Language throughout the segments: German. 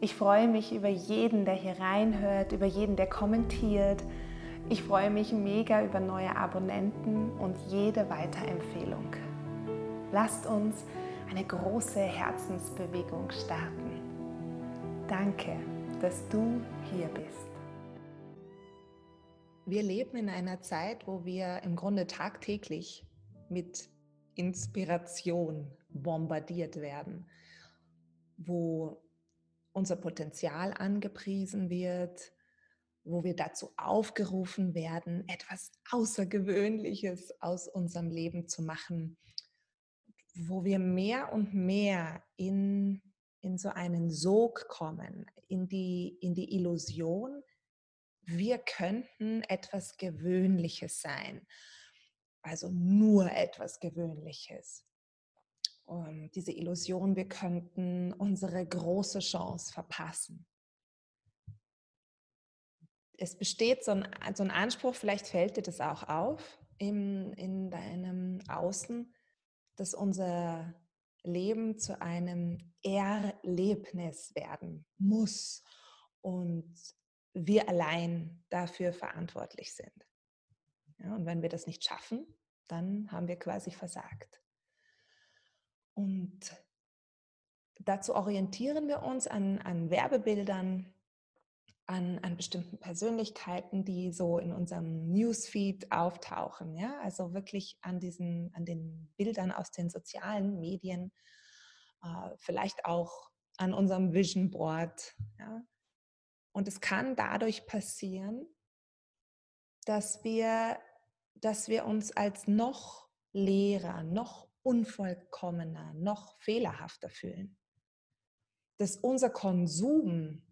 Ich freue mich über jeden, der hier reinhört, über jeden, der kommentiert. Ich freue mich mega über neue Abonnenten und jede Weiterempfehlung. Lasst uns eine große Herzensbewegung starten. Danke, dass du hier bist. Wir leben in einer Zeit, wo wir im Grunde tagtäglich mit Inspiration bombardiert werden, wo unser Potenzial angepriesen wird, wo wir dazu aufgerufen werden, etwas Außergewöhnliches aus unserem Leben zu machen, wo wir mehr und mehr in, in so einen Sog kommen, in die, in die Illusion, wir könnten etwas Gewöhnliches sein also nur etwas Gewöhnliches. Und diese Illusion, wir könnten unsere große Chance verpassen. Es besteht so ein, so ein Anspruch, vielleicht fällt dir das auch auf in, in deinem Außen, dass unser Leben zu einem Erlebnis werden muss und wir allein dafür verantwortlich sind. Ja, und wenn wir das nicht schaffen, dann haben wir quasi versagt. Und dazu orientieren wir uns an, an Werbebildern, an, an bestimmten Persönlichkeiten, die so in unserem Newsfeed auftauchen. Ja? Also wirklich an, diesen, an den Bildern aus den sozialen Medien, äh, vielleicht auch an unserem Vision Board. Ja? Und es kann dadurch passieren, dass wir dass wir uns als noch leerer, noch unvollkommener, noch fehlerhafter fühlen. Dass unser Konsum,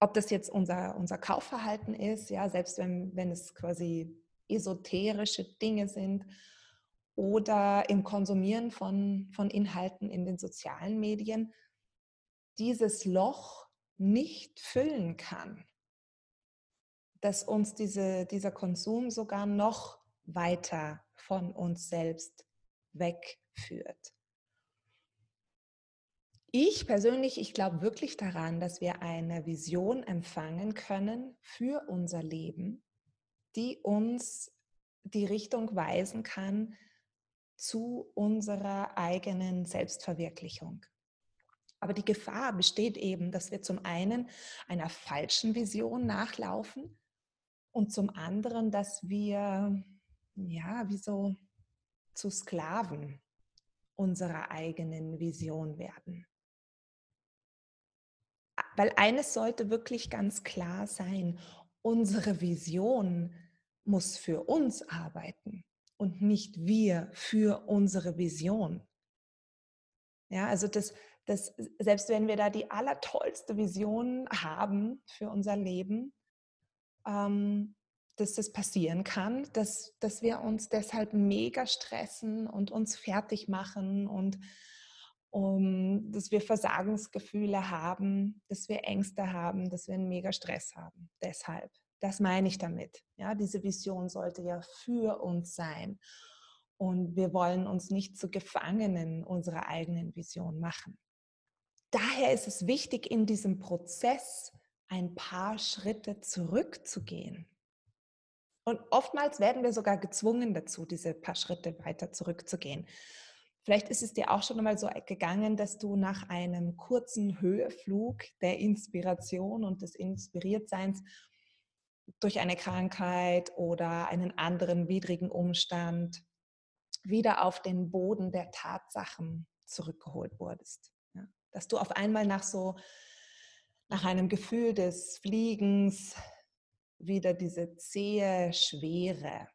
ob das jetzt unser, unser Kaufverhalten ist, ja, selbst wenn, wenn es quasi esoterische Dinge sind oder im Konsumieren von, von Inhalten in den sozialen Medien, dieses Loch nicht füllen kann. Dass uns diese, dieser Konsum sogar noch weiter von uns selbst wegführt. Ich persönlich, ich glaube wirklich daran, dass wir eine Vision empfangen können für unser Leben, die uns die Richtung weisen kann zu unserer eigenen Selbstverwirklichung. Aber die Gefahr besteht eben, dass wir zum einen einer falschen Vision nachlaufen und zum anderen, dass wir ja, wie so zu Sklaven unserer eigenen Vision werden. Weil eines sollte wirklich ganz klar sein, unsere Vision muss für uns arbeiten und nicht wir für unsere Vision. Ja, also das, das, selbst wenn wir da die allertollste Vision haben für unser Leben, ähm, dass das passieren kann, dass, dass wir uns deshalb mega stressen und uns fertig machen und um, dass wir Versagensgefühle haben, dass wir Ängste haben, dass wir einen mega Stress haben. Deshalb, das meine ich damit. Ja, diese Vision sollte ja für uns sein. Und wir wollen uns nicht zu Gefangenen unserer eigenen Vision machen. Daher ist es wichtig, in diesem Prozess ein paar Schritte zurückzugehen und oftmals werden wir sogar gezwungen dazu, diese paar Schritte weiter zurückzugehen. Vielleicht ist es dir auch schon einmal so gegangen, dass du nach einem kurzen Höheflug der Inspiration und des Inspiriertseins durch eine Krankheit oder einen anderen widrigen Umstand wieder auf den Boden der Tatsachen zurückgeholt wurdest. Dass du auf einmal nach so, nach einem Gefühl des Fliegens, wieder diese zähe Schwere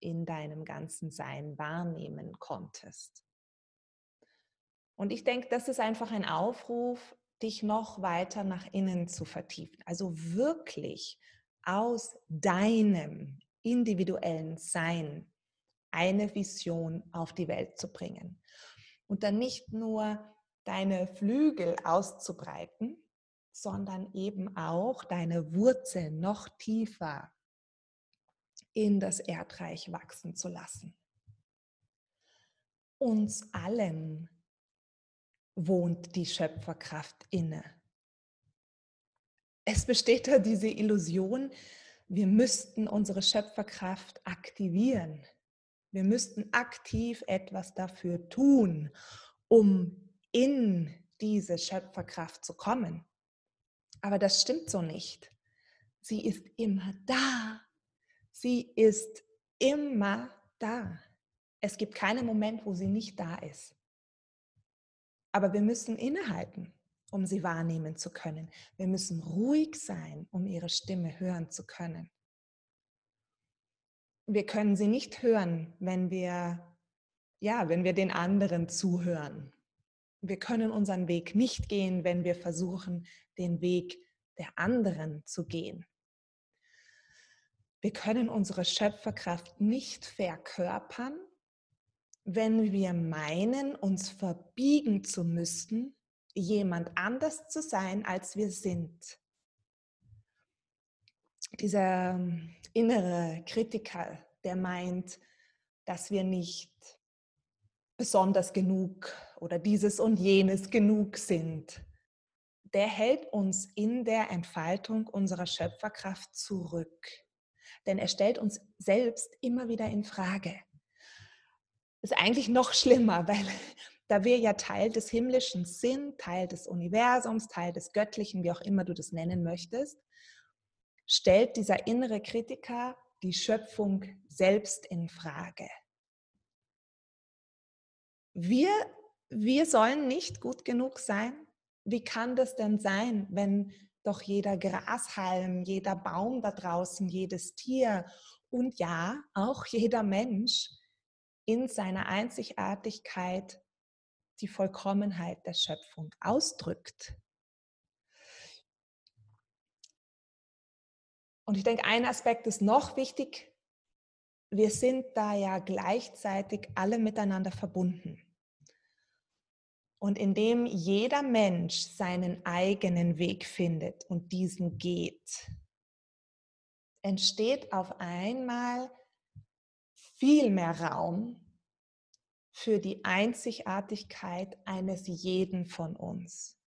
in deinem ganzen Sein wahrnehmen konntest. Und ich denke, das ist einfach ein Aufruf, dich noch weiter nach innen zu vertiefen. Also wirklich aus deinem individuellen Sein eine Vision auf die Welt zu bringen. Und dann nicht nur deine Flügel auszubreiten, sondern eben auch deine Wurzeln noch tiefer in das Erdreich wachsen zu lassen. Uns allen wohnt die Schöpferkraft inne. Es besteht da diese Illusion, wir müssten unsere Schöpferkraft aktivieren. Wir müssten aktiv etwas dafür tun, um in diese Schöpferkraft zu kommen. Aber das stimmt so nicht. Sie ist immer da. Sie ist immer da. Es gibt keinen Moment, wo sie nicht da ist. Aber wir müssen innehalten, um sie wahrnehmen zu können. Wir müssen ruhig sein, um ihre Stimme hören zu können. Wir können sie nicht hören, wenn wir ja, wenn wir den anderen zuhören. Wir können unseren Weg nicht gehen, wenn wir versuchen, den Weg der anderen zu gehen. Wir können unsere Schöpferkraft nicht verkörpern, wenn wir meinen, uns verbiegen zu müssen, jemand anders zu sein, als wir sind. Dieser ähm, innere Kritiker, der meint, dass wir nicht besonders genug oder dieses und jenes genug sind, der hält uns in der Entfaltung unserer Schöpferkraft zurück. Denn er stellt uns selbst immer wieder in Frage. Ist eigentlich noch schlimmer, weil da wir ja Teil des Himmlischen sind, Teil des Universums, Teil des Göttlichen, wie auch immer du das nennen möchtest, stellt dieser innere Kritiker die Schöpfung selbst in Frage. Wir, wir sollen nicht gut genug sein. Wie kann das denn sein, wenn doch jeder Grashalm, jeder Baum da draußen, jedes Tier und ja, auch jeder Mensch in seiner Einzigartigkeit die Vollkommenheit der Schöpfung ausdrückt. Und ich denke, ein Aspekt ist noch wichtig, wir sind da ja gleichzeitig alle miteinander verbunden. Und indem jeder Mensch seinen eigenen Weg findet und diesen geht, entsteht auf einmal viel mehr Raum für die Einzigartigkeit eines jeden von uns.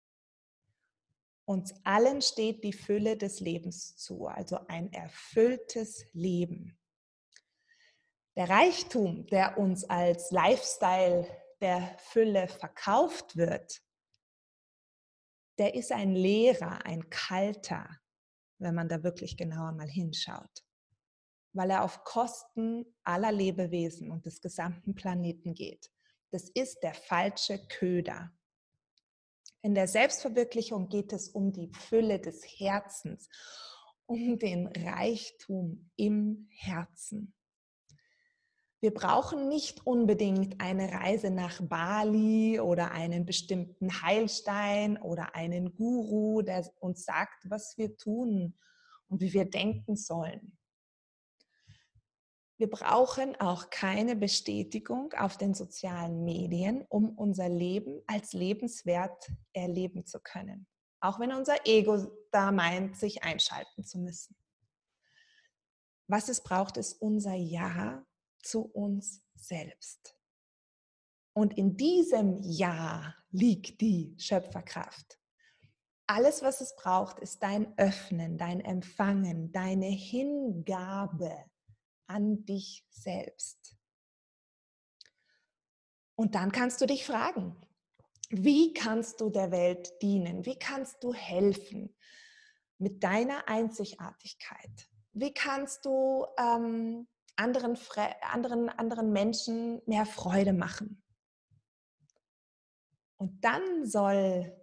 Uns allen steht die Fülle des Lebens zu, also ein erfülltes Leben. Der Reichtum, der uns als Lifestyle der Fülle verkauft wird, der ist ein leerer, ein kalter, wenn man da wirklich genauer mal hinschaut, weil er auf Kosten aller Lebewesen und des gesamten Planeten geht. Das ist der falsche Köder. In der Selbstverwirklichung geht es um die Fülle des Herzens, um den Reichtum im Herzen. Wir brauchen nicht unbedingt eine Reise nach Bali oder einen bestimmten Heilstein oder einen Guru, der uns sagt, was wir tun und wie wir denken sollen. Wir brauchen auch keine Bestätigung auf den sozialen Medien, um unser Leben als lebenswert erleben zu können. Auch wenn unser Ego da meint, sich einschalten zu müssen. Was es braucht, ist unser Ja zu uns selbst. Und in diesem Ja liegt die Schöpferkraft. Alles, was es braucht, ist dein Öffnen, dein Empfangen, deine Hingabe an dich selbst. Und dann kannst du dich fragen, wie kannst du der Welt dienen? Wie kannst du helfen mit deiner Einzigartigkeit? Wie kannst du ähm, anderen, anderen, anderen Menschen mehr Freude machen. Und dann soll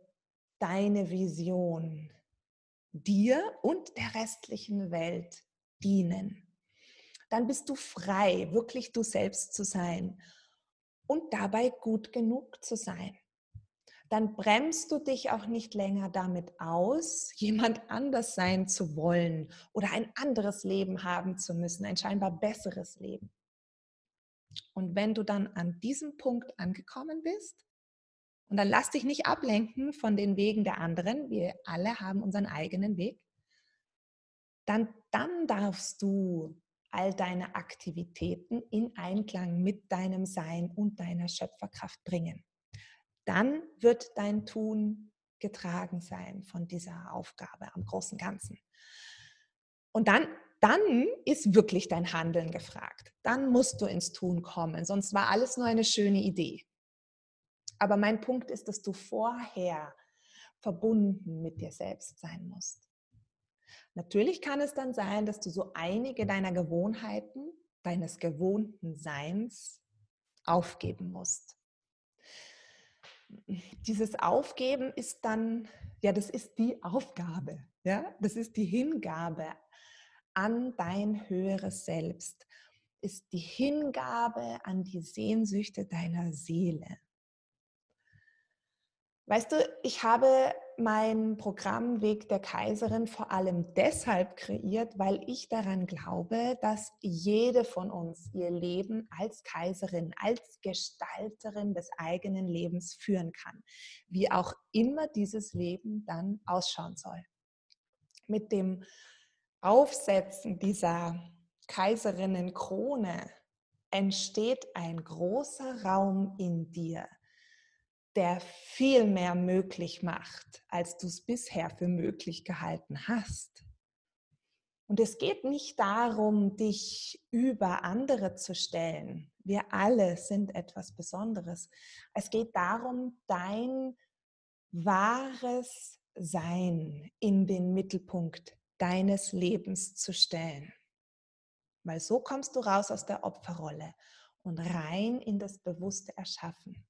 deine Vision dir und der restlichen Welt dienen. Dann bist du frei, wirklich du selbst zu sein und dabei gut genug zu sein. Dann bremst du dich auch nicht länger damit aus, jemand anders sein zu wollen oder ein anderes Leben haben zu müssen, ein scheinbar besseres Leben. Und wenn du dann an diesem Punkt angekommen bist, und dann lass dich nicht ablenken von den Wegen der anderen, wir alle haben unseren eigenen Weg, dann, dann darfst du all deine Aktivitäten in Einklang mit deinem Sein und deiner Schöpferkraft bringen dann wird dein Tun getragen sein von dieser Aufgabe am großen Ganzen. Und dann, dann ist wirklich dein Handeln gefragt. Dann musst du ins Tun kommen, sonst war alles nur eine schöne Idee. Aber mein Punkt ist, dass du vorher verbunden mit dir selbst sein musst. Natürlich kann es dann sein, dass du so einige deiner Gewohnheiten, deines gewohnten Seins aufgeben musst dieses Aufgeben ist dann, ja, das ist die Aufgabe, ja, das ist die Hingabe an dein höheres Selbst, ist die Hingabe an die Sehnsüchte deiner Seele. Weißt du, ich habe mein Programm Weg der Kaiserin vor allem deshalb kreiert, weil ich daran glaube, dass jede von uns ihr Leben als Kaiserin, als Gestalterin des eigenen Lebens führen kann, wie auch immer dieses Leben dann ausschauen soll. Mit dem Aufsetzen dieser Kaiserinnenkrone entsteht ein großer Raum in dir, der viel mehr möglich macht, als du es bisher für möglich gehalten hast. Und es geht nicht darum, dich über andere zu stellen. Wir alle sind etwas Besonderes. Es geht darum, dein wahres Sein in den Mittelpunkt deines Lebens zu stellen. Weil so kommst du raus aus der Opferrolle und rein in das bewusste Erschaffen.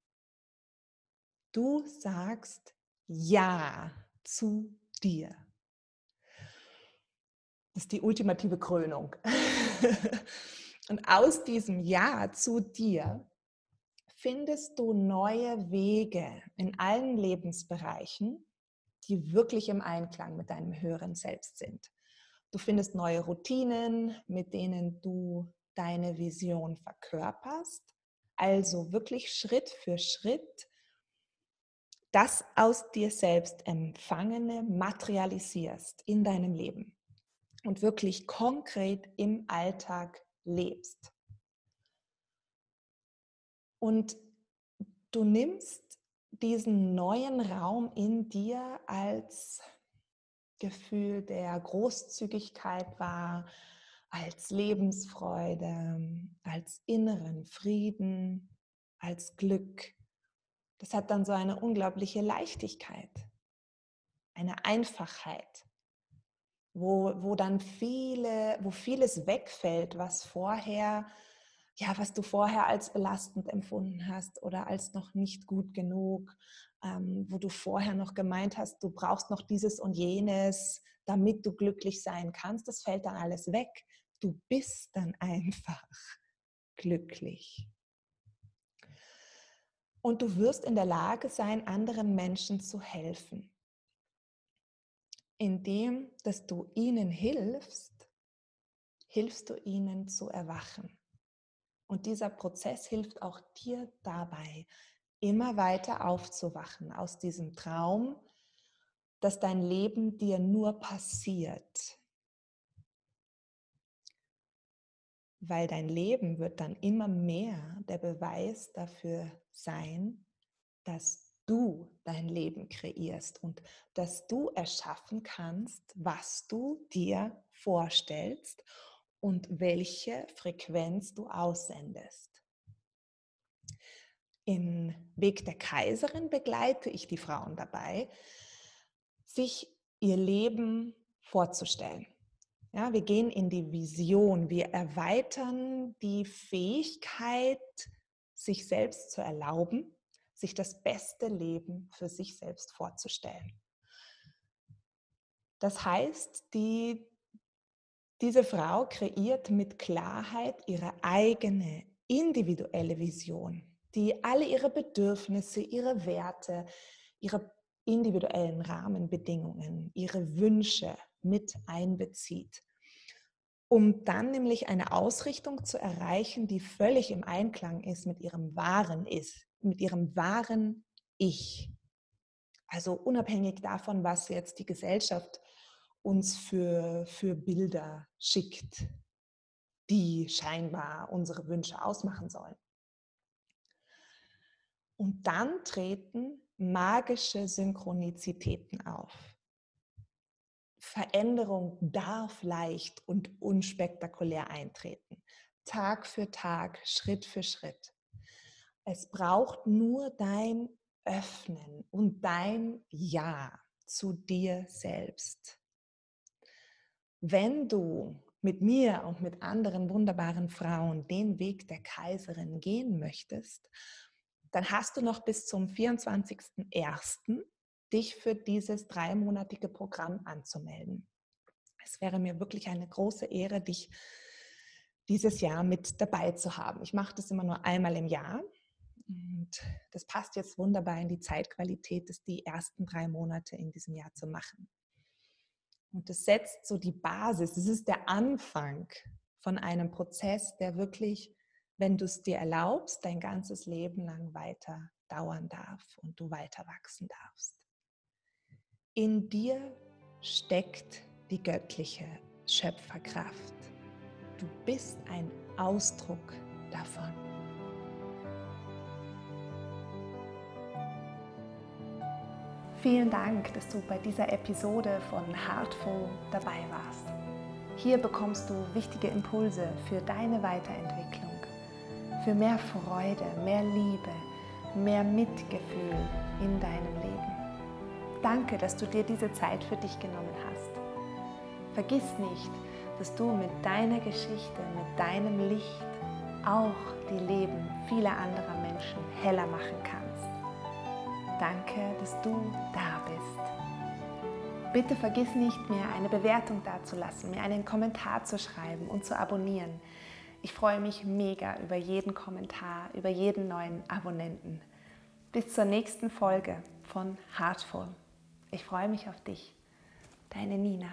Du sagst Ja zu dir. Das ist die ultimative Krönung. Und aus diesem Ja zu dir findest du neue Wege in allen Lebensbereichen, die wirklich im Einklang mit deinem höheren Selbst sind. Du findest neue Routinen, mit denen du deine Vision verkörperst, also wirklich Schritt für Schritt das aus dir selbst empfangene materialisierst in deinem Leben und wirklich konkret im Alltag lebst. Und du nimmst diesen neuen Raum in dir als Gefühl der Großzügigkeit wahr, als Lebensfreude, als inneren Frieden, als Glück, das hat dann so eine unglaubliche Leichtigkeit, eine Einfachheit, wo, wo dann viele, wo vieles wegfällt, was vorher, ja, was du vorher als belastend empfunden hast oder als noch nicht gut genug, ähm, wo du vorher noch gemeint hast, du brauchst noch dieses und jenes, damit du glücklich sein kannst, das fällt dann alles weg. Du bist dann einfach glücklich. Und du wirst in der Lage sein, anderen Menschen zu helfen. Indem, dass du ihnen hilfst, hilfst du ihnen zu erwachen. Und dieser Prozess hilft auch dir dabei, immer weiter aufzuwachen aus diesem Traum, dass dein Leben dir nur passiert, weil dein Leben wird dann immer mehr der Beweis dafür sein, dass du dein Leben kreierst und dass du erschaffen kannst, was du dir vorstellst und welche Frequenz du aussendest. Im Weg der Kaiserin begleite ich die Frauen dabei, sich ihr Leben vorzustellen. Ja, wir gehen in die Vision, wir erweitern die Fähigkeit, sich selbst zu erlauben, sich das beste Leben für sich selbst vorzustellen. Das heißt, die, diese Frau kreiert mit Klarheit ihre eigene individuelle Vision, die alle ihre Bedürfnisse, ihre Werte, ihre individuellen Rahmenbedingungen, ihre Wünsche mit einbezieht, um dann nämlich eine Ausrichtung zu erreichen, die völlig im Einklang ist mit ihrem wahren ist, mit ihrem wahren Ich. Also unabhängig davon, was jetzt die Gesellschaft uns für, für Bilder schickt, die scheinbar unsere Wünsche ausmachen sollen. Und dann treten magische Synchronizitäten auf. Veränderung darf leicht und unspektakulär eintreten. Tag für Tag, Schritt für Schritt. Es braucht nur dein Öffnen und dein Ja zu dir selbst. Wenn du mit mir und mit anderen wunderbaren Frauen den Weg der Kaiserin gehen möchtest, dann hast du noch bis zum 24.01. dich für dieses dreimonatige Programm anzumelden. Es wäre mir wirklich eine große Ehre, dich dieses Jahr mit dabei zu haben. Ich mache das immer nur einmal im Jahr und das passt jetzt wunderbar in die Zeitqualität, das die ersten drei Monate in diesem Jahr zu machen. Und das setzt so die Basis, das ist der Anfang von einem Prozess, der wirklich wenn du es dir erlaubst, dein ganzes Leben lang weiter dauern darf und du weiter wachsen darfst. In dir steckt die göttliche Schöpferkraft. Du bist ein Ausdruck davon. Vielen Dank, dass du bei dieser Episode von Heartful dabei warst. Hier bekommst du wichtige Impulse für deine Weiterentwicklung für mehr Freude, mehr Liebe, mehr Mitgefühl in deinem Leben. Danke, dass du dir diese Zeit für dich genommen hast. Vergiss nicht, dass du mit deiner Geschichte, mit deinem Licht auch die Leben vieler anderer Menschen heller machen kannst. Danke, dass du da bist. Bitte vergiss nicht mehr, eine Bewertung dazulassen, mir einen Kommentar zu schreiben und zu abonnieren. Ich freue mich mega über jeden Kommentar, über jeden neuen Abonnenten. Bis zur nächsten Folge von Heartful. Ich freue mich auf dich. Deine Nina.